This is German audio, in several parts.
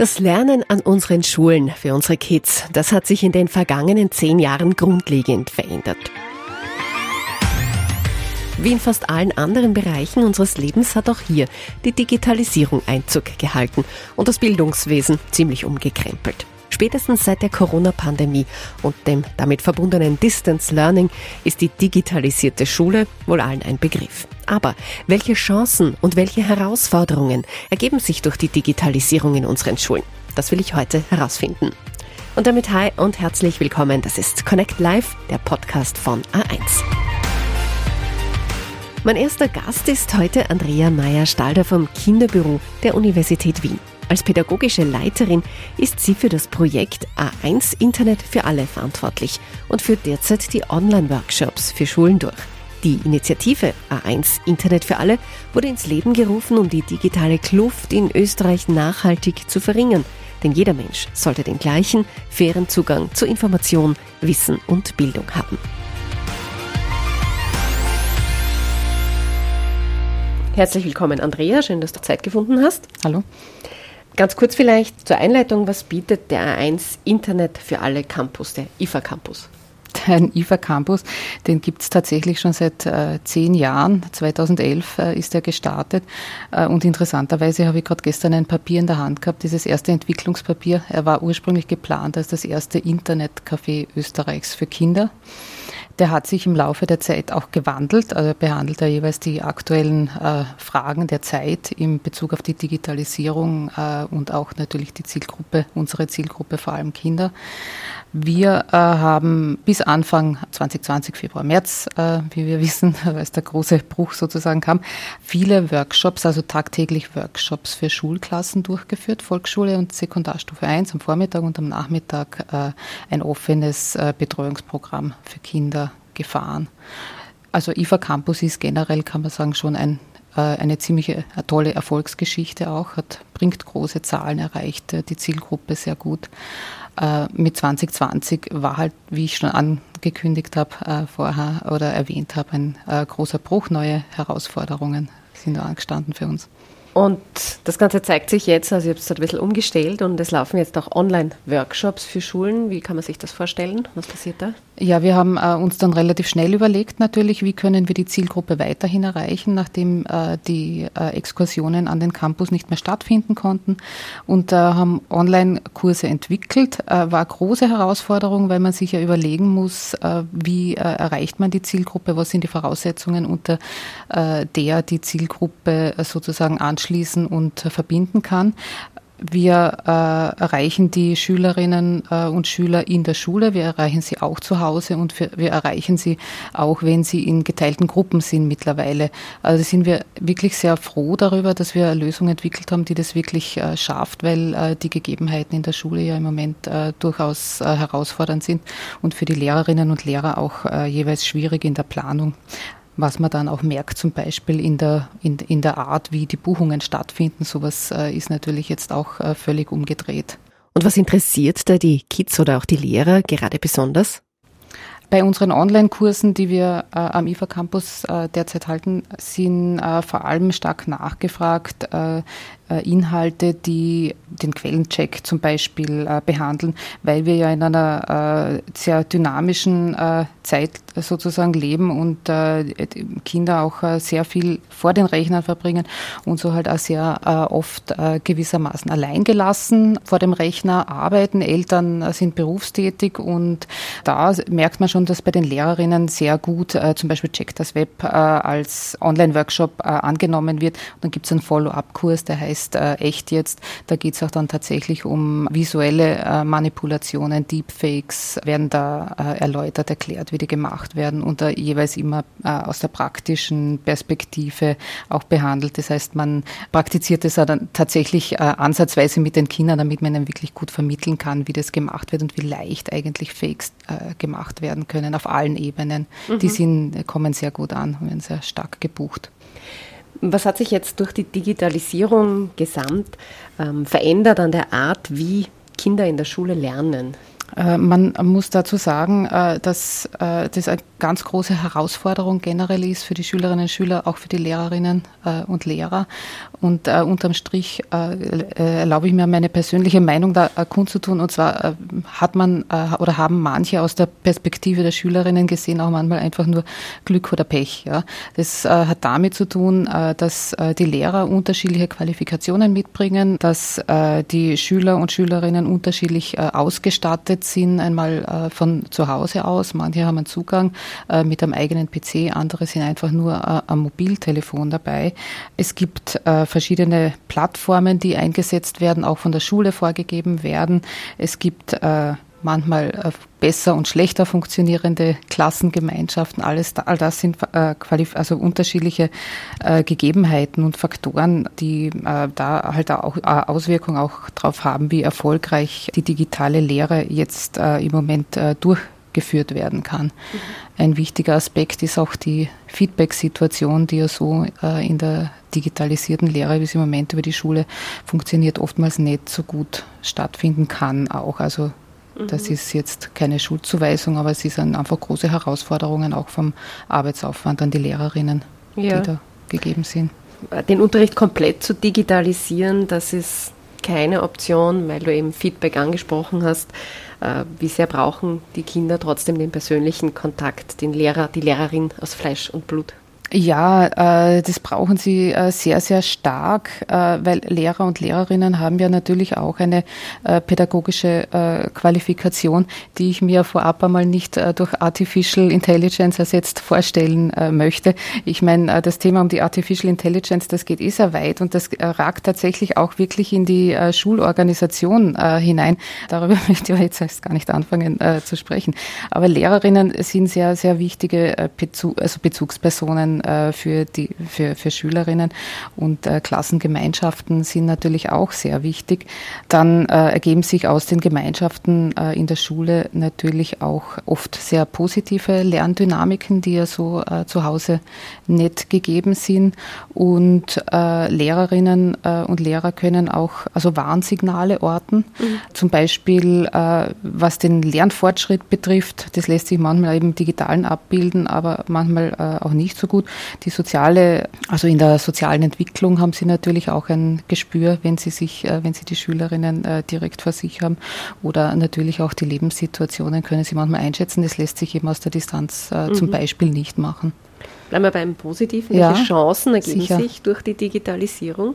Das Lernen an unseren Schulen für unsere Kids, das hat sich in den vergangenen zehn Jahren grundlegend verändert. Wie in fast allen anderen Bereichen unseres Lebens hat auch hier die Digitalisierung Einzug gehalten und das Bildungswesen ziemlich umgekrempelt. Spätestens seit der Corona-Pandemie und dem damit verbundenen Distance Learning ist die digitalisierte Schule wohl allen ein Begriff. Aber welche Chancen und welche Herausforderungen ergeben sich durch die Digitalisierung in unseren Schulen? Das will ich heute herausfinden. Und damit hi und herzlich willkommen. Das ist Connect Live, der Podcast von A1. Mein erster Gast ist heute Andrea Meyer-Stalder vom Kinderbüro der Universität Wien. Als pädagogische Leiterin ist sie für das Projekt A1 Internet für alle verantwortlich und führt derzeit die Online-Workshops für Schulen durch. Die Initiative A1 Internet für alle wurde ins Leben gerufen, um die digitale Kluft in Österreich nachhaltig zu verringern. Denn jeder Mensch sollte den gleichen, fairen Zugang zu Information, Wissen und Bildung haben. Herzlich willkommen, Andrea. Schön, dass du Zeit gefunden hast. Hallo. Ganz kurz vielleicht zur Einleitung, was bietet der A1 Internet für alle Campus, der IFA Campus? Den IFA Campus, den gibt es tatsächlich schon seit äh, zehn Jahren. 2011 äh, ist er gestartet. Äh, und interessanterweise habe ich gerade gestern ein Papier in der Hand gehabt, dieses erste Entwicklungspapier. Er war ursprünglich geplant als das erste Internetcafé Österreichs für Kinder. Der hat sich im Laufe der Zeit auch gewandelt. Also behandelt er jeweils die aktuellen äh, Fragen der Zeit in Bezug auf die Digitalisierung äh, und auch natürlich die Zielgruppe, unsere Zielgruppe, vor allem Kinder. Wir äh, haben bis Anfang 2020, Februar, März, äh, wie wir wissen, als der große Bruch sozusagen kam, viele Workshops, also tagtäglich Workshops für Schulklassen durchgeführt, Volksschule und Sekundarstufe 1 am Vormittag und am Nachmittag äh, ein offenes äh, Betreuungsprogramm für Kinder gefahren. Also IFA Campus ist generell, kann man sagen, schon ein eine ziemliche eine tolle Erfolgsgeschichte auch, hat, bringt große Zahlen erreicht, äh, die Zielgruppe sehr gut. Äh, mit 2020 war halt, wie ich schon angekündigt habe vorher oder erwähnt habe, ein großer Bruch, neue Herausforderungen sind da angestanden für uns. Und das Ganze zeigt sich jetzt, also ich habe es ein bisschen umgestellt und es laufen jetzt auch Online-Workshops für Schulen. Wie kann man sich das vorstellen? Was passiert da? Ja, wir haben äh, uns dann relativ schnell überlegt natürlich, wie können wir die Zielgruppe weiterhin erreichen, nachdem äh, die äh, Exkursionen an den Campus nicht mehr stattfinden konnten und äh, haben Online-Kurse entwickelt. Äh, war große Herausforderung, weil man sich ja überlegen muss, äh, wie erreicht man die Zielgruppe, was sind die Voraussetzungen, unter der die Zielgruppe sozusagen anschaut anschließen und äh, verbinden kann. Wir äh, erreichen die Schülerinnen äh, und Schüler in der Schule, wir erreichen sie auch zu Hause und für, wir erreichen sie auch, wenn sie in geteilten Gruppen sind mittlerweile. Also sind wir wirklich sehr froh darüber, dass wir eine Lösung entwickelt haben, die das wirklich äh, schafft, weil äh, die Gegebenheiten in der Schule ja im Moment äh, durchaus äh, herausfordernd sind und für die Lehrerinnen und Lehrer auch äh, jeweils schwierig in der Planung was man dann auch merkt, zum Beispiel in der, in, in der Art, wie die Buchungen stattfinden. Sowas äh, ist natürlich jetzt auch äh, völlig umgedreht. Und was interessiert da die Kids oder auch die Lehrer gerade besonders? Bei unseren Online-Kursen, die wir äh, am IFA Campus äh, derzeit halten, sind äh, vor allem stark nachgefragt äh, Inhalte, die den Quellencheck zum Beispiel äh, behandeln, weil wir ja in einer sehr dynamischen Zeit sozusagen leben und Kinder auch sehr viel vor den Rechnern verbringen und so halt auch sehr oft gewissermaßen alleingelassen vor dem Rechner arbeiten. Eltern sind berufstätig und da merkt man schon, dass bei den Lehrerinnen sehr gut zum Beispiel Check das Web als Online-Workshop angenommen wird. Und dann gibt es einen Follow-up-Kurs, der heißt ist äh, echt jetzt. Da geht es auch dann tatsächlich um visuelle äh, Manipulationen, Deepfakes werden da äh, erläutert, erklärt, wie die gemacht werden und da jeweils immer äh, aus der praktischen Perspektive auch behandelt. Das heißt, man praktiziert es dann tatsächlich äh, ansatzweise mit den Kindern, damit man ihnen wirklich gut vermitteln kann, wie das gemacht wird und wie leicht eigentlich Fakes äh, gemacht werden können auf allen Ebenen. Mhm. Die sind, kommen sehr gut an, werden sehr stark gebucht. Was hat sich jetzt durch die Digitalisierung gesamt ähm, verändert an der Art, wie Kinder in der Schule lernen? Äh, man muss dazu sagen, äh, dass äh, das eine ganz große Herausforderung generell ist für die Schülerinnen und Schüler, auch für die Lehrerinnen und Lehrer. Und unterm Strich erlaube ich mir meine persönliche Meinung da kundzutun. Und zwar hat man oder haben manche aus der Perspektive der Schülerinnen gesehen auch manchmal einfach nur Glück oder Pech. Das hat damit zu tun, dass die Lehrer unterschiedliche Qualifikationen mitbringen, dass die Schüler und Schülerinnen unterschiedlich ausgestattet Internet sind, einmal äh, von zu Hause aus. Manche haben einen Zugang äh, mit einem eigenen PC, andere sind einfach nur äh, am Mobiltelefon dabei. Es gibt äh, verschiedene Plattformen, die eingesetzt werden, auch von der Schule vorgegeben werden. Es gibt äh, manchmal äh, besser und schlechter funktionierende Klassengemeinschaften. Alles, all das sind äh, also unterschiedliche äh, Gegebenheiten und Faktoren, die da halt auch Auswirkungen auch darauf haben, wie erfolgreich die digitale Lehre jetzt im Moment durchgeführt werden kann. Mhm. Ein wichtiger Aspekt ist auch die Feedback-Situation, die ja so in der digitalisierten Lehre, wie sie im Moment über die Schule funktioniert, oftmals nicht so gut stattfinden kann. Auch also das ist jetzt keine Schuldzuweisung, aber es sind einfach große Herausforderungen auch vom Arbeitsaufwand an die Lehrerinnen, ja. die da gegeben sind. Den Unterricht komplett zu digitalisieren, das ist keine Option, weil du eben Feedback angesprochen hast. Äh, wie sehr brauchen die Kinder trotzdem den persönlichen Kontakt, den Lehrer, die Lehrerin aus Fleisch und Blut? Ja, äh, das brauchen sie äh, sehr, sehr stark, äh, weil Lehrer und Lehrerinnen haben ja natürlich auch eine äh, pädagogische äh, Qualifikation, die ich mir vorab einmal nicht äh, durch Artificial Intelligence ersetzt vorstellen möchte. Ich meine, das Thema um die Artificial Intelligence, das geht eh sehr weit und das ragt tatsächlich auch wirklich in die Schulorganisation hinein. Darüber möchte ich jetzt erst gar nicht anfangen zu sprechen. Aber Lehrerinnen sind sehr, sehr wichtige Bezug, also Bezugspersonen äh, für, die, für, für Schülerinnen und äh, Klassengemeinschaften sind natürlich auch sehr wichtig. Dann äh, ergeben sich aus den Gemeinschaften äh, in der Schule natürlich auch oft sehr positive Lerndynamiken, die ja so äh, zu Hause nicht gegeben sind. Und äh, Lehrerinnen und Lehrer können auch also Warnsignale orten. Mhm. Zum Beispiel, was den Lernfortschritt betrifft, das lässt sich manchmal eben digitalen abbilden, aber manchmal auch nicht so gut. Die soziale, also in der sozialen Entwicklung haben sie natürlich auch ein Gespür, wenn sie sich, äh, wenn sie die Schülerinnen äh, direkt vor sich haben. Oder natürlich auch die Lebenssituationen können sie manchmal einschätzen. Das lässt sich eben aus der Distanz äh, mhm. zum Beispiel nicht machen. Bleiben wir beim Positiven. Ja, Welche Chancen ergeben sicher. sich durch die Digitalisierung?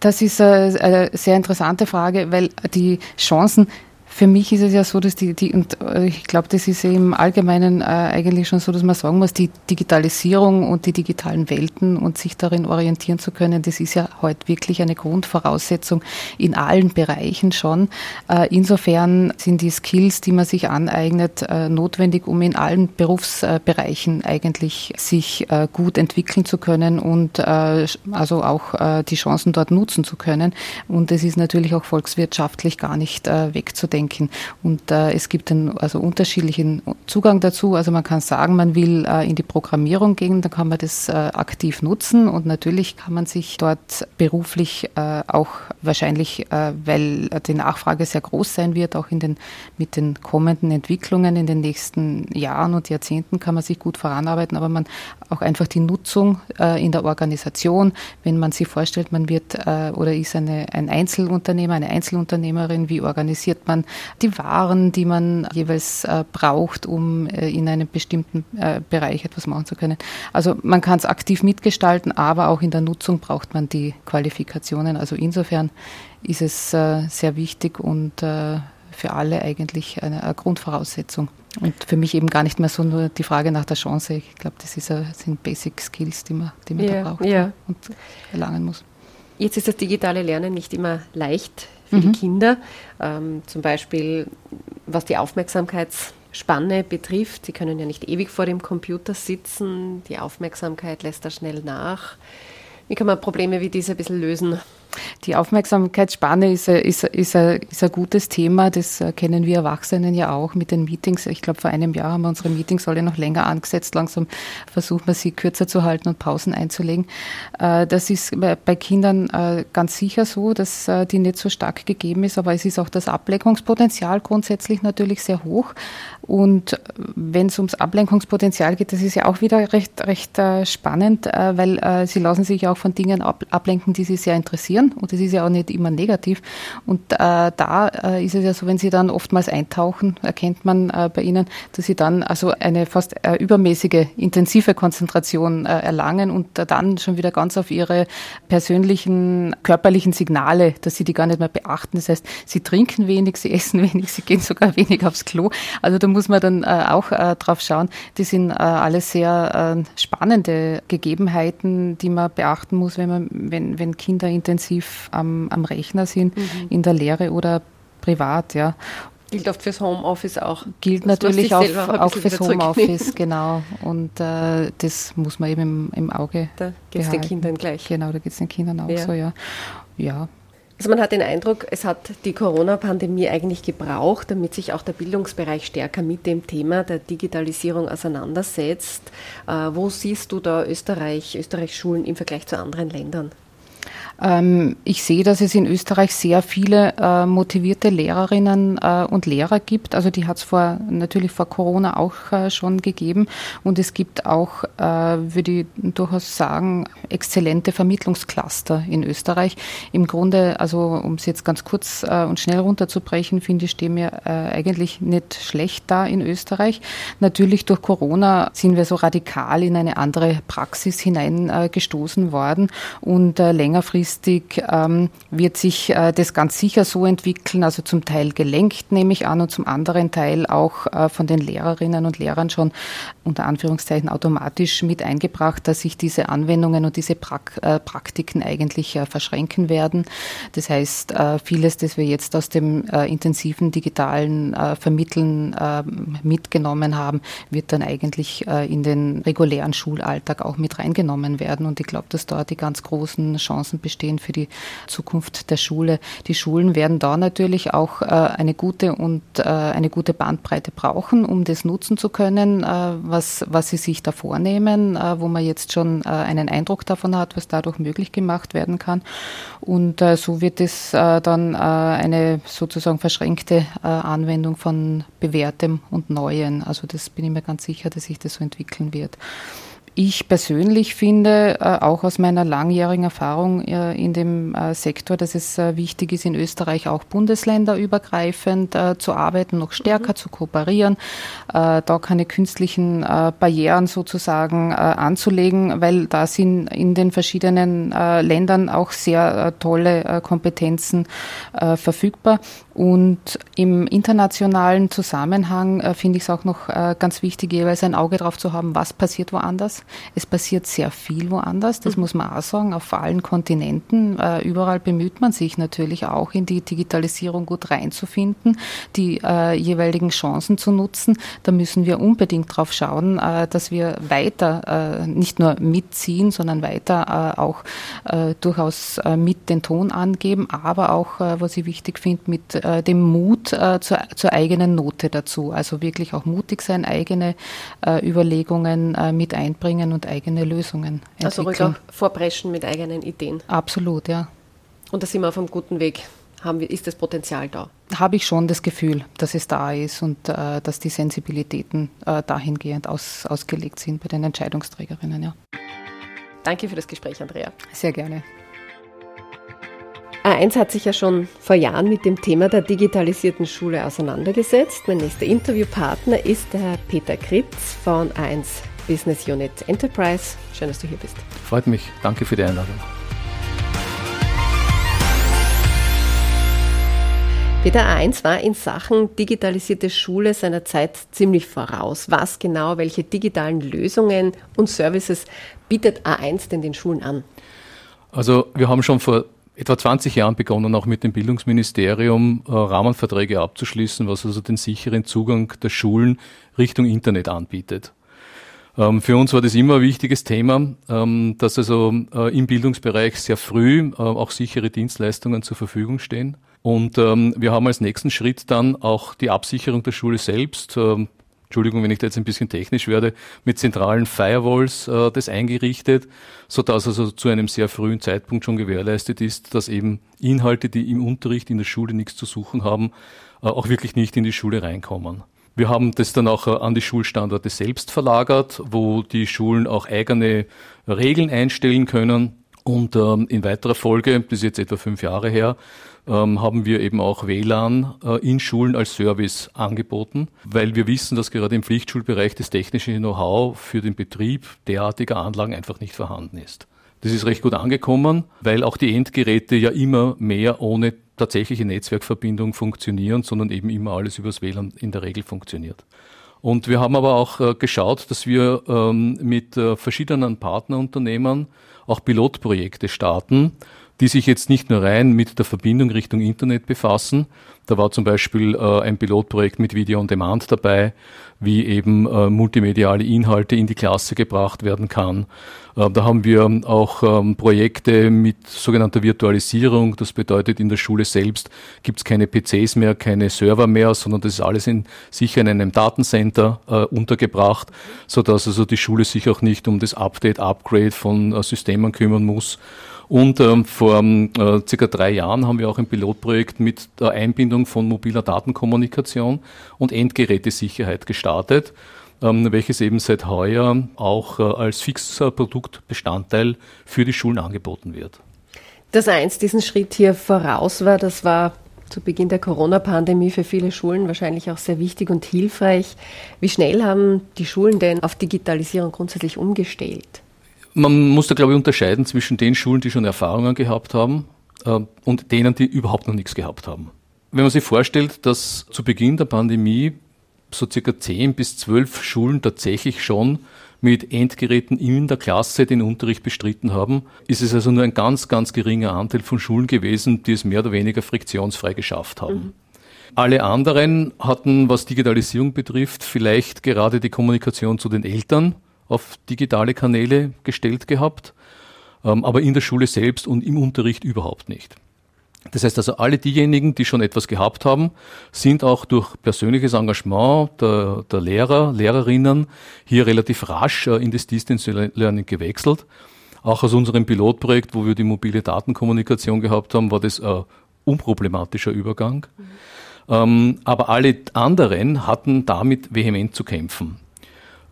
Das ist eine sehr interessante Frage, weil die Chancen für mich ist es ja so, dass die, die und äh, ich glaube, das ist im Allgemeinen äh, eigentlich schon so, dass man sagen muss, die Digitalisierung und die digitalen Welten und sich darin orientieren zu können, das ist ja heute wirklich eine Grundvoraussetzung in allen Bereichen schon. Äh, insofern sind die Skills, die man sich aneignet, äh, notwendig, um in allen Berufsbereichen eigentlich sich äh, gut entwickeln zu können und äh, also auch die Chancen dort nutzen zu können. Und es ist natürlich auch volkswirtschaftlich gar nicht wegzudenken denken. Und äh, es gibt einen also unterschiedlichen Zugang dazu. Also man kann sagen, man will äh, in die Programmierung gehen, dann kann man das äh, aktiv nutzen und natürlich kann man sich dort beruflich äh, auch wahrscheinlich, äh, weil die Nachfrage sehr groß sein wird, auch in den, mit den kommenden Entwicklungen in den nächsten Jahren und Jahrzehnten kann man sich gut voranarbeiten, aber man auch einfach die Nutzung äh, in der Organisation, wenn man sich vorstellt, man wird oder ist eine, ein Einzelunternehmer, eine Einzelunternehmerin, wie organisiert man die Waren, die man jeweils äh, braucht, um äh, in einem bestimmten äh, Bereich etwas machen zu können. Also man kann es aktiv mitgestalten, aber auch in der Nutzung braucht man die Qualifikationen. Also insofern ist es äh, sehr wichtig und äh, für alle eigentlich eine, eine, Grundvoraussetzung. Und für mich eben gar nicht mehr so nur die Frage nach der Chance. Ich glaube, das ist, sind Basic Skills, die man, die man ja, da braucht ja. und erlangen muss. Jetzt ist das digitale Lernen nicht immer leicht für mhm. die Kinder. Ähm, zum Beispiel, was die Aufmerksamkeitsspanne betrifft. Sie können ja nicht ewig vor dem Computer sitzen. Die Aufmerksamkeit lässt da schnell nach. Wie kann man Probleme wie diese ein bisschen lösen? Die Aufmerksamkeitsspanne ist, ist, ist, ist ein gutes Thema. Das kennen wir Erwachsenen ja auch mit den Meetings. Ich glaube, vor einem Jahr haben wir unsere Meetings alle noch länger angesetzt. Langsam versuchen wir sie kürzer zu halten und Pausen einzulegen. Äh, das ist bei Kindern äh, ganz sicher so, dass äh, die nicht so stark gegeben ist, aber es ist auch das Ablenkungspotenzial grundsätzlich natürlich sehr hoch. Und wenn es ums Ablenkungspotenzial geht, das ist ja auch wieder recht, recht spannend, weil sie lassen sich auch von Dingen ablenken, die sie sehr interessieren passieren und das ist ja auch nicht immer negativ. Und äh, da äh, ist es ja so, wenn sie dann oftmals eintauchen, erkennt man äh, bei ihnen, dass sie dann also eine fast äh, übermäßige, intensive Konzentration äh, erlangen und dann schon wieder ganz auf ihre persönlichen, körperlichen Signale, dass sie die gar nicht mehr beachten. Das heißt, sie trinken wenig, sie essen wenig, sie gehen sogar wenig aufs Klo. Also da muss man dann äh, auch drauf schauen. Die sind alles sehr spannende Gegebenheiten, die man beachten muss, wenn man, wenn, wenn Kinder intensiv intensiv am, am Rechner sind, mhm. in der Lehre oder privat, ja. Gilt oft fürs Homeoffice auch. Gilt natürlich auch, auch fürs Homeoffice, genau. Und äh, das muss man eben im, im Auge Da geht es den Kindern gleich. Genau, da geht es den Kindern auch ja. so, ja. Ja, also man hat den Eindruck, es hat die Corona-Pandemie eigentlich gebraucht, damit sich auch der Bildungsbereich stärker mit dem Thema der Digitalisierung auseinandersetzt. Äh, wo siehst du da Österreich, Österreichs Schulen im Vergleich zu anderen Ländern? Ähm, ich sehe, dass es in Österreich sehr viele äh, motivierte Lehrerinnen äh, und Lehrer gibt. Also die hat es vor, natürlich vor Corona auch äh, schon gegeben. Und es gibt auch, würde ich durchaus sagen, exzellente Vermittlungscluster in Österreich. Im Grunde, also um es jetzt ganz kurz und schnell runterzubrechen, finde ich, stehen wir eigentlich nicht schlecht da in Österreich. Natürlich durch Corona sind wir so radikal in eine andere Praxis hineingestoßen worden und längerfristig langfristig ähm, wird sich äh, das ganz sicher so entwickeln, also zum Teil gelenkt, nehme ich an, und zum anderen Teil auch äh, von den Lehrerinnen und Lehrern schon unter Anführungszeichen automatisch mit eingebracht, dass sich diese Anwendungen und diese Prak äh, Praktiken eigentlich äh, verschränken werden. Das heißt, äh, vieles, das wir jetzt aus dem äh, intensiven digitalen Vermitteln mitgenommen haben, wird dann eigentlich in den regulären Schulalltag auch mit reingenommen werden. Und ich glaube, dass dort die ganz großen Chancen bestehen stehen für die Zukunft der Schule. Die Schulen werden da natürlich auch äh, eine gute und äh, eine gute Bandbreite brauchen, um das nutzen zu können, äh, was, was sie sich da vornehmen, wo man jetzt schon einen Eindruck davon hat, was dadurch möglich gemacht werden kann. Und so wird es dann eine sozusagen verschränkte Anwendung von Bewährtem und Neuen. Also das bin ich mir ganz sicher, dass sich das so entwickeln wird. Ich persönlich finde, äh, auch aus meiner langjährigen Erfahrung äh, in dem äh, Sektor, dass es wichtig ist, in Österreich auch bundesländerübergreifend zu arbeiten, noch stärker mhm. zu kooperieren, da keine künstlichen Barrieren sozusagen anzulegen, weil da sind in den verschiedenen Ländern auch sehr tolle Kompetenzen verfügbar. Und im internationalen Zusammenhang finde ich es auch noch ganz wichtig, jeweils ein Auge drauf zu haben, was passiert woanders es passiert sehr viel woanders, das mhm. muss man auch sagen, auf allen Kontinenten. Äh, überall bemüht man sich natürlich auch in die Digitalisierung gut reinzufinden, die äh, jeweiligen Chancen zu nutzen. Da müssen wir unbedingt darauf schauen, äh, dass wir weiter äh, nicht nur mitziehen, sondern weiter äh, auch äh, durchaus mit den Ton angeben, aber auch, was ich wichtig finde, mit dem Mut zur, zur, eigenen Note dazu. Also wirklich auch mutig sein, eigene Überlegungen mit einbringen einbringen und eigene Lösungen entwickeln. Also ruhig auch vorpreschen mit eigenen Ideen. Absolut, ja. Und da sind wir auf einem guten Weg. Haben wir, ist das Potenzial da? Habe ich schon das Gefühl, dass es da ist und äh, dass die Sensibilitäten äh, dahingehend aus, ausgelegt sind bei den Entscheidungsträgerinnen. Ja. Danke für das Gespräch, Andrea. Sehr gerne. A1 hat sich ja schon vor Jahren mit dem Thema der digitalisierten Schule auseinandergesetzt. Mein nächster Interviewpartner ist der Peter Kritz von A1 Business Unit Enterprise. Schön, dass du hier bist. Freut mich. Danke für die Einladung. Peter A1 war in Sachen digitalisierte Schule seiner Zeit ziemlich voraus. Was genau, welche digitalen Lösungen und Services bietet A1 denn den Schulen an? Also wir haben schon vor etwa 20 Jahren begonnen, auch mit dem Bildungsministerium äh, Rahmenverträge abzuschließen, was also den sicheren Zugang der Schulen Richtung Internet anbietet. Ähm, für uns war das immer ein wichtiges Thema, ähm, dass also äh, im Bildungsbereich sehr früh äh, auch sichere Dienstleistungen zur Verfügung stehen. Und ähm, wir haben als nächsten Schritt dann auch die Absicherung der Schule selbst, Entschuldigung, wenn ich da jetzt ein bisschen technisch werde, mit zentralen Firewalls äh, das eingerichtet, so dass also zu einem sehr frühen Zeitpunkt schon gewährleistet ist, dass eben Inhalte, die im Unterricht in der Schule nichts zu suchen haben, äh, auch wirklich nicht in die Schule reinkommen. Wir haben das dann auch äh, an die Schulstandorte selbst verlagert, wo die Schulen auch eigene Regeln einstellen können. Und ähm, in weiterer Folge, das ist jetzt etwa fünf Jahre her, ähm, haben wir eben auch WLAN äh, in Schulen als Service angeboten, weil wir wissen, dass gerade im Pflichtschulbereich das technische Know-how für den Betrieb derartiger Anlagen einfach nicht vorhanden ist. Das ist recht gut angekommen, weil auch die Endgeräte ja immer mehr ohne tatsächliche Netzwerkverbindung funktionieren, sondern eben immer alles übers WLAN in der Regel funktioniert. Und wir haben aber auch äh, geschaut, dass wir ähm, mit äh, verschiedenen Partnerunternehmen auch Pilotprojekte starten, die sich jetzt nicht nur rein mit der Verbindung Richtung Internet befassen. Da war zum Beispiel äh, ein Pilotprojekt mit Video on Demand dabei, wie eben äh, multimediale Inhalte in die Klasse gebracht werden kann. Äh, da haben wir auch ähm, Projekte mit sogenannter Virtualisierung. Das bedeutet, in der Schule selbst gibt es keine PCs mehr, keine Server mehr, sondern das ist alles in, sicher in einem Datencenter äh, untergebracht, so dass also die Schule sich auch nicht um das Update, Upgrade von äh, Systemen kümmern muss. Und ähm, vor ähm, äh, circa drei Jahren haben wir auch ein Pilotprojekt mit der Einbindung von mobiler Datenkommunikation und Endgerätesicherheit gestartet, ähm, welches eben seit heuer auch äh, als fixer Produktbestandteil für die Schulen angeboten wird. Dass eins diesen Schritt hier voraus war, das war zu Beginn der Corona-Pandemie für viele Schulen wahrscheinlich auch sehr wichtig und hilfreich. Wie schnell haben die Schulen denn auf Digitalisierung grundsätzlich umgestellt? Man muss da, glaube ich, unterscheiden zwischen den Schulen, die schon Erfahrungen gehabt haben äh, und denen, die überhaupt noch nichts gehabt haben. Wenn man sich vorstellt, dass zu Beginn der Pandemie so circa 10 bis 12 Schulen tatsächlich schon mit Endgeräten in der Klasse den Unterricht bestritten haben, ist es also nur ein ganz, ganz geringer Anteil von Schulen gewesen, die es mehr oder weniger friktionsfrei geschafft haben. Mhm. Alle anderen hatten, was Digitalisierung betrifft, vielleicht gerade die Kommunikation zu den Eltern auf digitale Kanäle gestellt gehabt, ähm, aber in der Schule selbst und im Unterricht überhaupt nicht. Das heißt also, alle diejenigen, die schon etwas gehabt haben, sind auch durch persönliches Engagement der, der Lehrer, Lehrerinnen hier relativ rasch äh, in das Distance Learning gewechselt. Auch aus unserem Pilotprojekt, wo wir die mobile Datenkommunikation gehabt haben, war das ein unproblematischer Übergang. Mhm. Ähm, aber alle anderen hatten damit vehement zu kämpfen.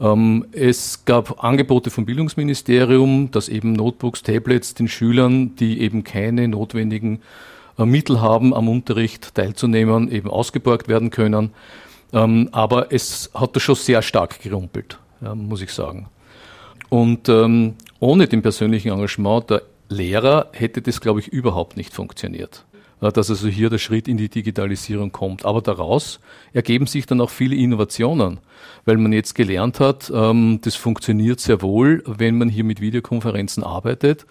Ähm, es gab Angebote vom Bildungsministerium, dass eben Notebooks, Tablets den Schülern, die eben keine notwendigen äh, Mittel haben, am Unterricht teilzunehmen, eben ausgeborgt werden können. Ähm, aber es hat da schon sehr stark gerumpelt, muss ich sagen. Und ähm, ohne den persönlichen Engagement der Lehrer hätte das, glaube ich, überhaupt nicht funktioniert. Dass also hier der Schritt in die Digitalisierung kommt. Aber daraus ergeben sich dann auch viele Innovationen, weil man jetzt gelernt hat, ähm, das funktioniert sehr wohl, wenn man hier mit Videokonferenzen arbeitet.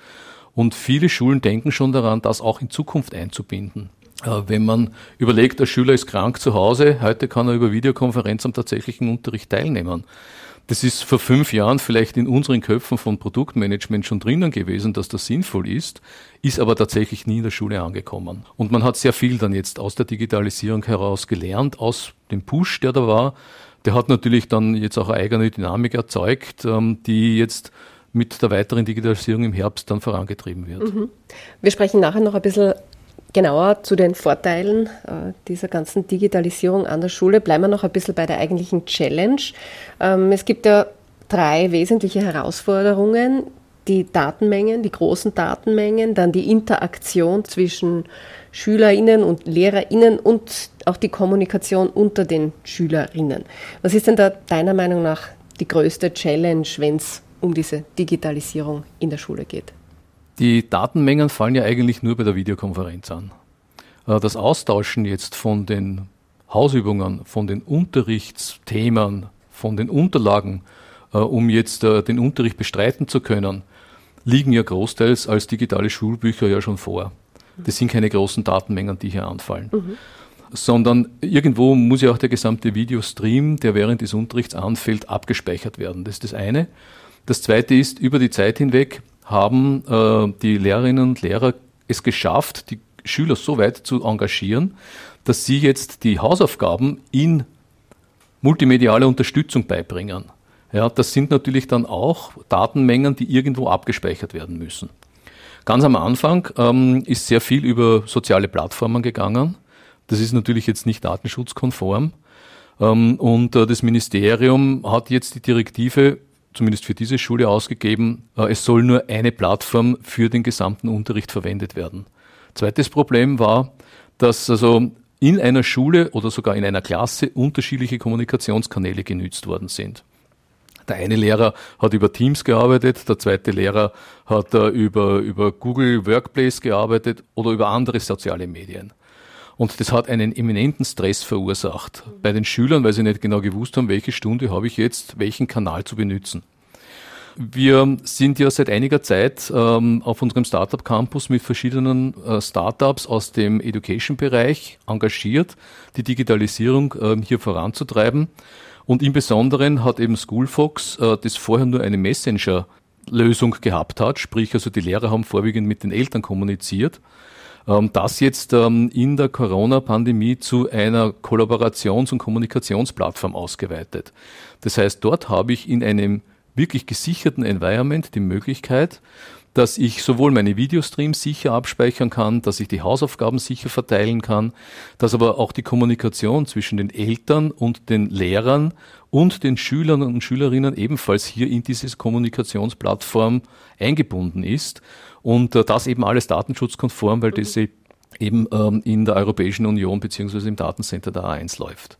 Und viele Schulen denken schon daran, das auch in Zukunft einzubinden. Äh, wenn man überlegt, der Schüler ist krank zu Hause, heute kann er über Videokonferenz am tatsächlichen Unterricht teilnehmen. Das ist vor fünf Jahren vielleicht in unseren Köpfen von Produktmanagement schon drinnen gewesen, dass das sinnvoll ist, ist aber tatsächlich nie in der Schule angekommen. Und man hat sehr viel dann jetzt aus der Digitalisierung heraus gelernt, aus dem Push, der da war. Der hat natürlich dann jetzt auch eine eigene Dynamik erzeugt, ähm, die jetzt mit der weiteren Digitalisierung im Herbst dann vorangetrieben wird. Mhm. Wir sprechen nachher noch ein bisschen genauer zu den Vorteilen äh, dieser ganzen Digitalisierung an der Schule. Bleiben wir noch ein bisschen bei der eigentlichen Challenge. Ähm, es gibt ja drei wesentliche Herausforderungen. Die Datenmengen, die großen Datenmengen, dann die Interaktion zwischen SchülerInnen und LehrerInnen und auch die Kommunikation unter den SchülerInnen. Was ist denn da deiner Meinung nach die größte Challenge, wenn es um diese Digitalisierung in der Schule geht? Die Datenmengen fallen ja eigentlich nur bei der Videokonferenz an. Äh, das Austauschen jetzt von den Hausübungen, von den Unterrichtsthemen, von den Unterlagen, äh, um jetzt äh, den Unterricht bestreiten zu können, liegen ja großteils als digitale Schulbücher ja schon vor. Das sind keine großen Datenmengen, die hier anfallen. Mhm. sondern irgendwo muss ja auch der gesamte Videostream, der während des Unterrichts anfällt, abgespeichert werden. Das ist das eine. Das zweite ist, über die Zeit hinweg haben äh, die Lehrerinnen und Lehrer es geschafft, die Schüler so weit zu engagieren, dass sie jetzt die Hausaufgaben in multimediale Unterstützung beibringen. Ja, das sind natürlich dann auch Datenmengen, die irgendwo abgespeichert werden müssen. Ganz am Anfang ähm, ist sehr viel über soziale Plattformen gegangen. Das ist natürlich jetzt nicht datenschutzkonform. Ähm, und äh, das Ministerium hat jetzt die Direktive zumindest für diese Schule ausgegeben, äh, es soll nur eine Plattform für den gesamten Unterricht verwendet werden. Zweites Problem war, dass also in einer Schule oder sogar in einer Klasse unterschiedliche Kommunikationskanäle genützt worden sind. Der eine Lehrer hat über Teams gearbeitet, der zweite Lehrer hat uh, über, über Google Workplace gearbeitet oder über andere soziale Medien. Und das hat einen eminenten Stress verursacht bei den Schülern, weil sie nicht genau gewusst haben, welche Stunde habe ich jetzt, welchen Kanal zu benutzen. Wir sind ja seit einiger Zeit ähm, auf unserem Startup Campus mit verschiedenen äh, Startups aus dem Education-Bereich engagiert, die Digitalisierung äh, hier voranzutreiben. Und im Besonderen hat eben Schoolfox, äh, das vorher nur eine Messenger-Lösung gehabt hat, sprich also die Lehrer haben vorwiegend mit den Eltern kommuniziert, ähm, das jetzt ähm, in der Corona-Pandemie zu einer Kollaborations- und Kommunikationsplattform ausgeweitet. Das heißt, dort habe ich in einem wirklich gesicherten Environment die Möglichkeit, dass ich sowohl meine Videostreams sicher abspeichern kann, dass ich die Hausaufgaben sicher verteilen kann, dass aber auch die Kommunikation zwischen den Eltern und den Lehrern und den Schülern und Schülerinnen ebenfalls hier in diese Kommunikationsplattform eingebunden ist und äh, das eben alles datenschutzkonform, weil mhm. das eben ähm, in der Europäischen Union beziehungsweise im Datencenter der A1 läuft.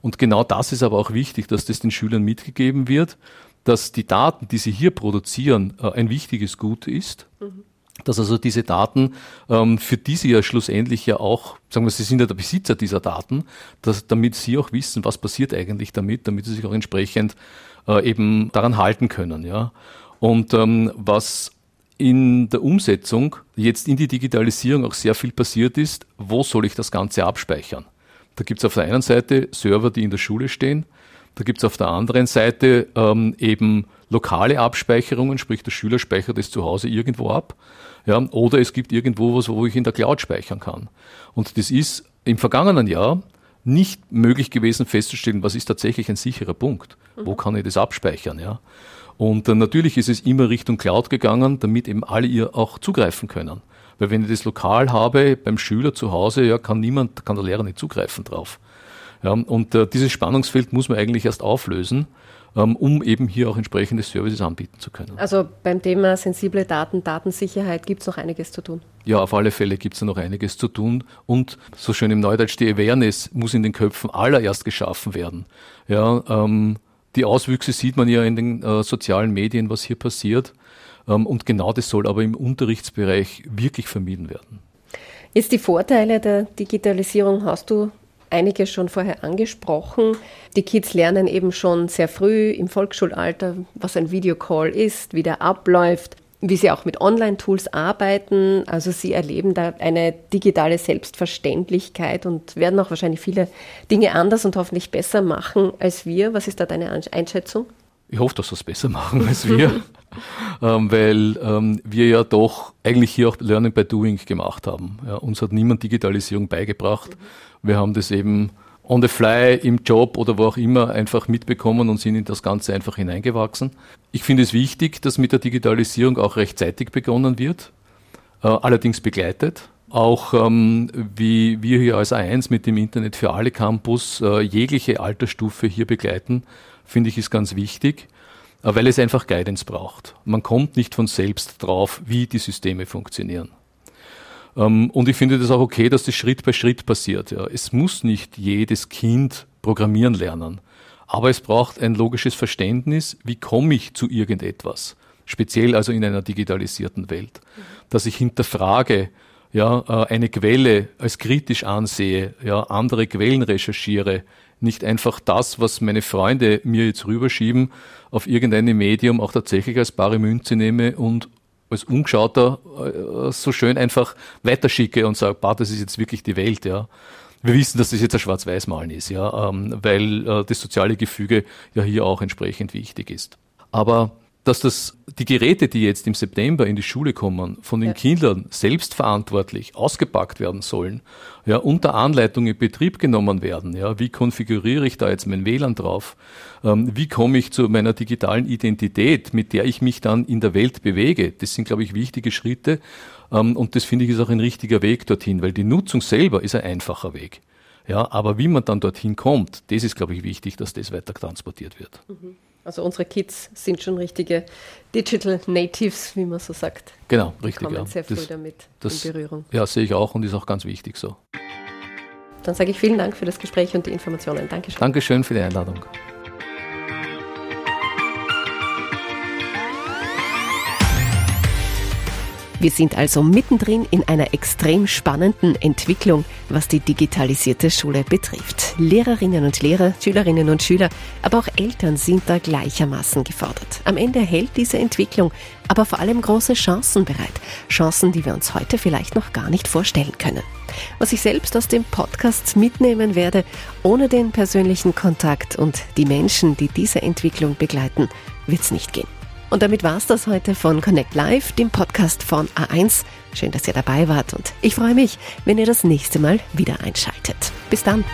Und genau das ist aber auch wichtig, dass das den Schülern mitgegeben wird dass die Daten, die sie hier produzieren, äh, ein wichtiges Gut ist. Mhm. Dass also diese Daten, ähm, für die sie ja schlussendlich ja auch, sagen wir, sie sind ja der Besitzer dieser Daten, dass, damit sie auch wissen, was passiert eigentlich damit, damit sie sich auch entsprechend äh, eben daran halten können. Ja. Und ähm, was in der Umsetzung jetzt in die Digitalisierung auch sehr viel passiert ist, wo soll ich das Ganze abspeichern? Da gibt es auf der einen Seite Server, die in der Schule stehen, da gibt es auf der anderen Seite ähm, eben lokale Abspeicherungen, sprich der Schüler speichert es zu Hause irgendwo ab. Ja, oder es gibt irgendwo was, wo ich in der Cloud speichern kann. Und das ist im vergangenen Jahr nicht möglich gewesen festzustellen, was ist tatsächlich ein sicherer Punkt. Wo kann ich das abspeichern? Ja? Und äh, natürlich ist es immer Richtung Cloud gegangen, damit eben alle ihr auch zugreifen können. Weil wenn ich das lokal habe beim Schüler zu Hause, ja, kann niemand, kann der Lehrer nicht zugreifen drauf. Ja, und äh, dieses Spannungsfeld muss man eigentlich erst auflösen, ähm, um eben hier auch entsprechende Services anbieten zu können. Also beim Thema sensible Daten, Datensicherheit gibt es noch einiges zu tun. Ja, auf alle Fälle gibt es noch einiges zu tun. Und so schön im Neudeutsch, die Awareness muss in den Köpfen allererst geschaffen werden. Ja, ähm, die Auswüchse sieht man ja in den äh, sozialen Medien, was hier passiert. Ähm, und genau das soll aber im Unterrichtsbereich wirklich vermieden werden. Jetzt die Vorteile der Digitalisierung hast du einige schon vorher angesprochen. Die Kids lernen eben schon sehr früh im Volksschulalter, was ein Videocall ist, wie der abläuft, wie sie auch mit Online-Tools arbeiten. Also sie erleben da eine digitale Selbstverständlichkeit und werden auch wahrscheinlich viele Dinge anders und hoffentlich besser machen als wir. Was ist da deine Einschätzung? Ich hoffe, dass sie es besser machen als wir, ähm, weil ähm, wir ja doch eigentlich hier auch Learning by Doing gemacht haben. Ja, uns hat niemand Digitalisierung beigebracht. Wir haben das eben on the fly im Job oder wo auch immer einfach mitbekommen und sind in das Ganze einfach hineingewachsen. Ich finde es wichtig, dass mit der Digitalisierung auch rechtzeitig begonnen wird, äh, allerdings begleitet. Auch ähm, wie wir hier als A1 mit dem Internet für alle Campus äh, jegliche Altersstufe hier begleiten, finde ich ist ganz wichtig, äh, weil es einfach Guidance braucht. Man kommt nicht von selbst drauf, wie die Systeme funktionieren. Ähm, und ich finde das auch okay, dass das Schritt bei Schritt passiert. Es muss nicht jedes Kind programmieren lernen, aber es braucht ein logisches Verständnis, wie komme ich zu irgendetwas, speziell also in einer digitalisierten Welt, dass ich hinterfrage, ja, äh, eine Quelle als kritisch ansehe, ja, andere Quellen recherchiere, nicht einfach das, was meine Freunde mir jetzt rüberschieben, auf irgendeinem Medium auch tatsächlich als bare Münze nehme und als Ungeschauter äh, so schön einfach weiterschicke und sage, bah, das ist jetzt wirklich die Welt, ja. wir wissen, dass das jetzt ein Schwarz-Weiß-Malen ist, ja, ähm, weil äh, das soziale Gefüge ja hier auch entsprechend wichtig ist. Aber dass das, die Geräte, die jetzt im September in die Schule kommen, von den ja. Kindern selbstverantwortlich ausgepackt werden sollen, ja, unter Anleitung in Betrieb genommen werden, ja, wie konfiguriere ich da jetzt mein WLAN drauf, ähm, wie komme ich zu meiner digitalen Identität, mit der ich mich dann in der Welt bewege, das sind, glaube ich, wichtige Schritte ähm, und das finde ich ist auch ein richtiger Weg dorthin, weil die Nutzung selber ist ein einfacher Weg. Ja, aber wie man dann dorthin kommt, das ist, glaube ich, wichtig, dass das weiter transportiert wird. Mhm. Also unsere Kids sind schon richtige Digital Natives, wie man so sagt. Genau, richtig. Kommen ja. sehr früh das, damit das, in Berührung. Ja, sehe ich auch und ist auch ganz wichtig so. Dann sage ich vielen Dank für das Gespräch und die Informationen. Dankeschön. Dankeschön für die Einladung. Wir sind also mittendrin in einer extrem spannenden Entwicklung, was die digitalisierte Schule betrifft. Lehrerinnen und Lehrer, Schülerinnen und Schüler, aber auch Eltern sind da gleichermaßen gefordert. Am Ende hält diese Entwicklung aber vor allem große Chancen bereit. Chancen, die wir uns heute vielleicht noch gar nicht vorstellen können. Was ich selbst aus dem Podcast mitnehmen werde, ohne den persönlichen Kontakt und die Menschen, die diese Entwicklung begleiten, wird es nicht gehen. Und damit war's das heute von Connect Live, dem Podcast von A1. Schön, dass ihr dabei wart und ich freue mich, wenn ihr das nächste Mal wieder einschaltet. Bis dann.